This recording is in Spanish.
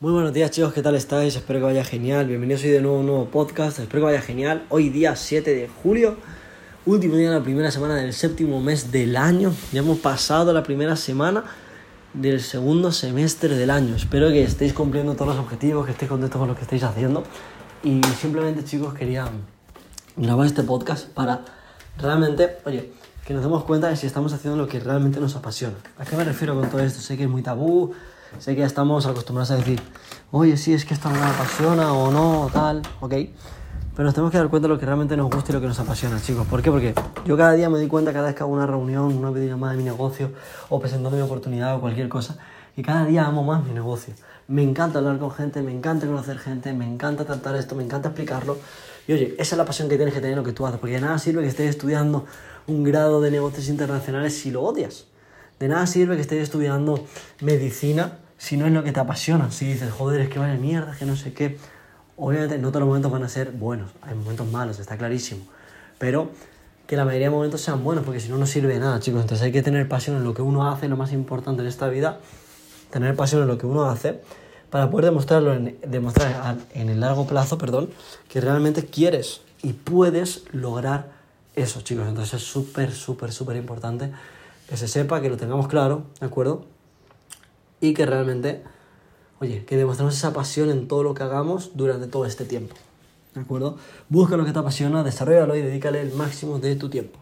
Muy buenos días chicos, ¿qué tal estáis? Espero que vaya genial. Bienvenidos hoy de nuevo a un nuevo podcast. Espero que vaya genial. Hoy día 7 de julio, último día de la primera semana del séptimo mes del año. Ya hemos pasado la primera semana del segundo semestre del año. Espero que estéis cumpliendo todos los objetivos, que estéis contentos con lo que estáis haciendo. Y simplemente chicos quería grabar este podcast para realmente, oye, que nos demos cuenta de si estamos haciendo lo que realmente nos apasiona. ¿A qué me refiero con todo esto? Sé que es muy tabú, Sé que ya estamos acostumbrados a decir, oye, sí, es que esto no me apasiona o no, o tal, ok. Pero nos tenemos que dar cuenta de lo que realmente nos gusta y lo que nos apasiona, chicos. ¿Por qué? Porque yo cada día me doy cuenta, cada vez que hago una reunión, una videollamada de mi negocio, o presentando mi oportunidad o cualquier cosa, y cada día amo más mi negocio. Me encanta hablar con gente, me encanta conocer gente, me encanta tratar esto, me encanta explicarlo. Y oye, esa es la pasión que tienes que tener en lo que tú haces, porque de nada sirve que estés estudiando un grado de negocios internacionales si lo odias. De nada sirve que estés estudiando medicina si no es lo que te apasiona. Si dices, joder, es que vaya mierda, que no sé qué. Obviamente no todos los momentos van a ser buenos, hay momentos malos, está clarísimo. Pero que la mayoría de momentos sean buenos, porque si no, no sirve de nada, chicos. Entonces hay que tener pasión en lo que uno hace, lo más importante en esta vida, tener pasión en lo que uno hace, para poder demostrarlo en, demostrar en el largo plazo, perdón, que realmente quieres y puedes lograr eso, chicos. Entonces es súper, súper, súper importante que se sepa, que lo tengamos claro, ¿de acuerdo? Y que realmente, oye, que demostremos esa pasión en todo lo que hagamos durante todo este tiempo, ¿de acuerdo? Busca lo que te apasiona, desarrollalo y dedícale el máximo de tu tiempo.